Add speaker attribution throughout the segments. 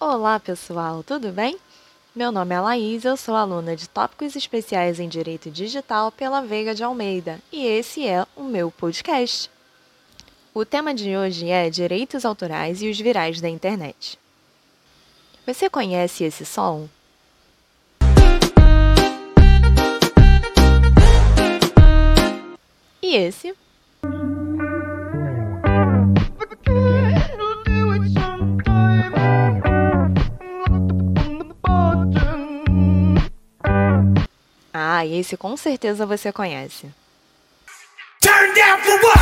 Speaker 1: Olá, pessoal, tudo bem? Meu nome é Laís, eu sou aluna de Tópicos Especiais em Direito Digital pela Veiga de Almeida e esse é o meu podcast. O tema de hoje é Direitos Autorais e os Virais da Internet. Você conhece esse som? E esse? Ah, esse com certeza você conhece. Turn down for what?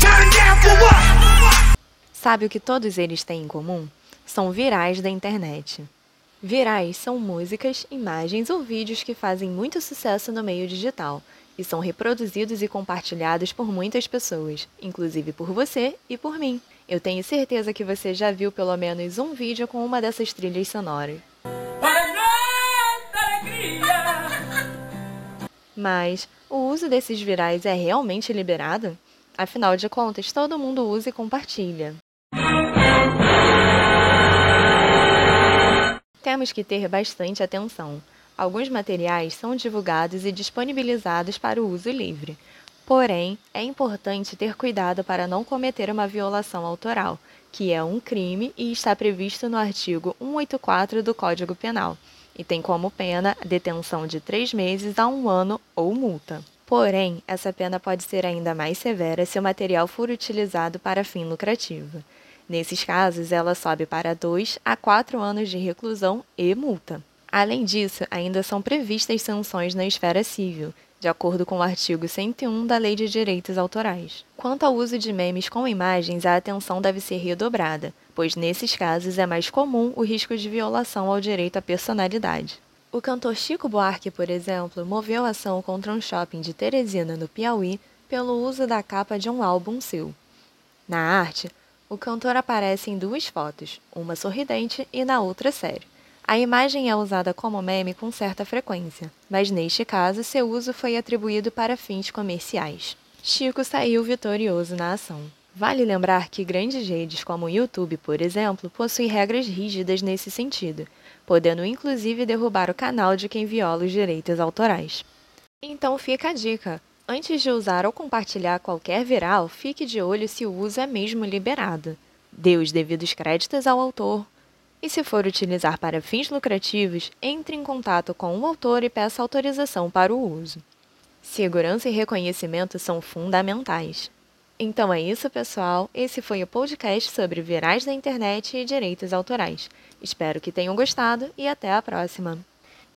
Speaker 1: Turn down for what? Sabe o que todos eles têm em comum? São virais da internet. Virais são músicas, imagens ou vídeos que fazem muito sucesso no meio digital e são reproduzidos e compartilhados por muitas pessoas, inclusive por você e por mim. Eu tenho certeza que você já viu pelo menos um vídeo com uma dessas trilhas sonoras. Mas o uso desses virais é realmente liberado? Afinal de contas, todo mundo usa e compartilha. Temos que ter bastante atenção. Alguns materiais são divulgados e disponibilizados para o uso livre. Porém, é importante ter cuidado para não cometer uma violação autoral, que é um crime e está previsto no artigo 184 do Código Penal e tem como pena detenção de três meses a um ano ou multa. Porém, essa pena pode ser ainda mais severa se o material for utilizado para fim lucrativo. Nesses casos, ela sobe para dois a quatro anos de reclusão e multa. Além disso, ainda são previstas sanções na esfera civil, de acordo com o artigo 101 da Lei de Direitos Autorais. Quanto ao uso de memes com imagens, a atenção deve ser redobrada, pois nesses casos é mais comum o risco de violação ao direito à personalidade. O cantor Chico Buarque, por exemplo, moveu ação contra um shopping de Teresina, no Piauí, pelo uso da capa de um álbum seu. Na arte, o cantor aparece em duas fotos, uma sorridente e na outra sério. A imagem é usada como meme com certa frequência, mas neste caso seu uso foi atribuído para fins comerciais. Chico saiu vitorioso na ação. Vale lembrar que grandes redes como o YouTube, por exemplo, possuem regras rígidas nesse sentido, podendo inclusive derrubar o canal de quem viola os direitos autorais. Então fica a dica: antes de usar ou compartilhar qualquer viral, fique de olho se o uso é mesmo liberado. Dê os devidos créditos ao autor, e se for utilizar para fins lucrativos, entre em contato com o autor e peça autorização para o uso. Segurança e reconhecimento são fundamentais. Então é isso, pessoal. Esse foi o podcast sobre virais da internet e direitos autorais. Espero que tenham gostado e até a próxima!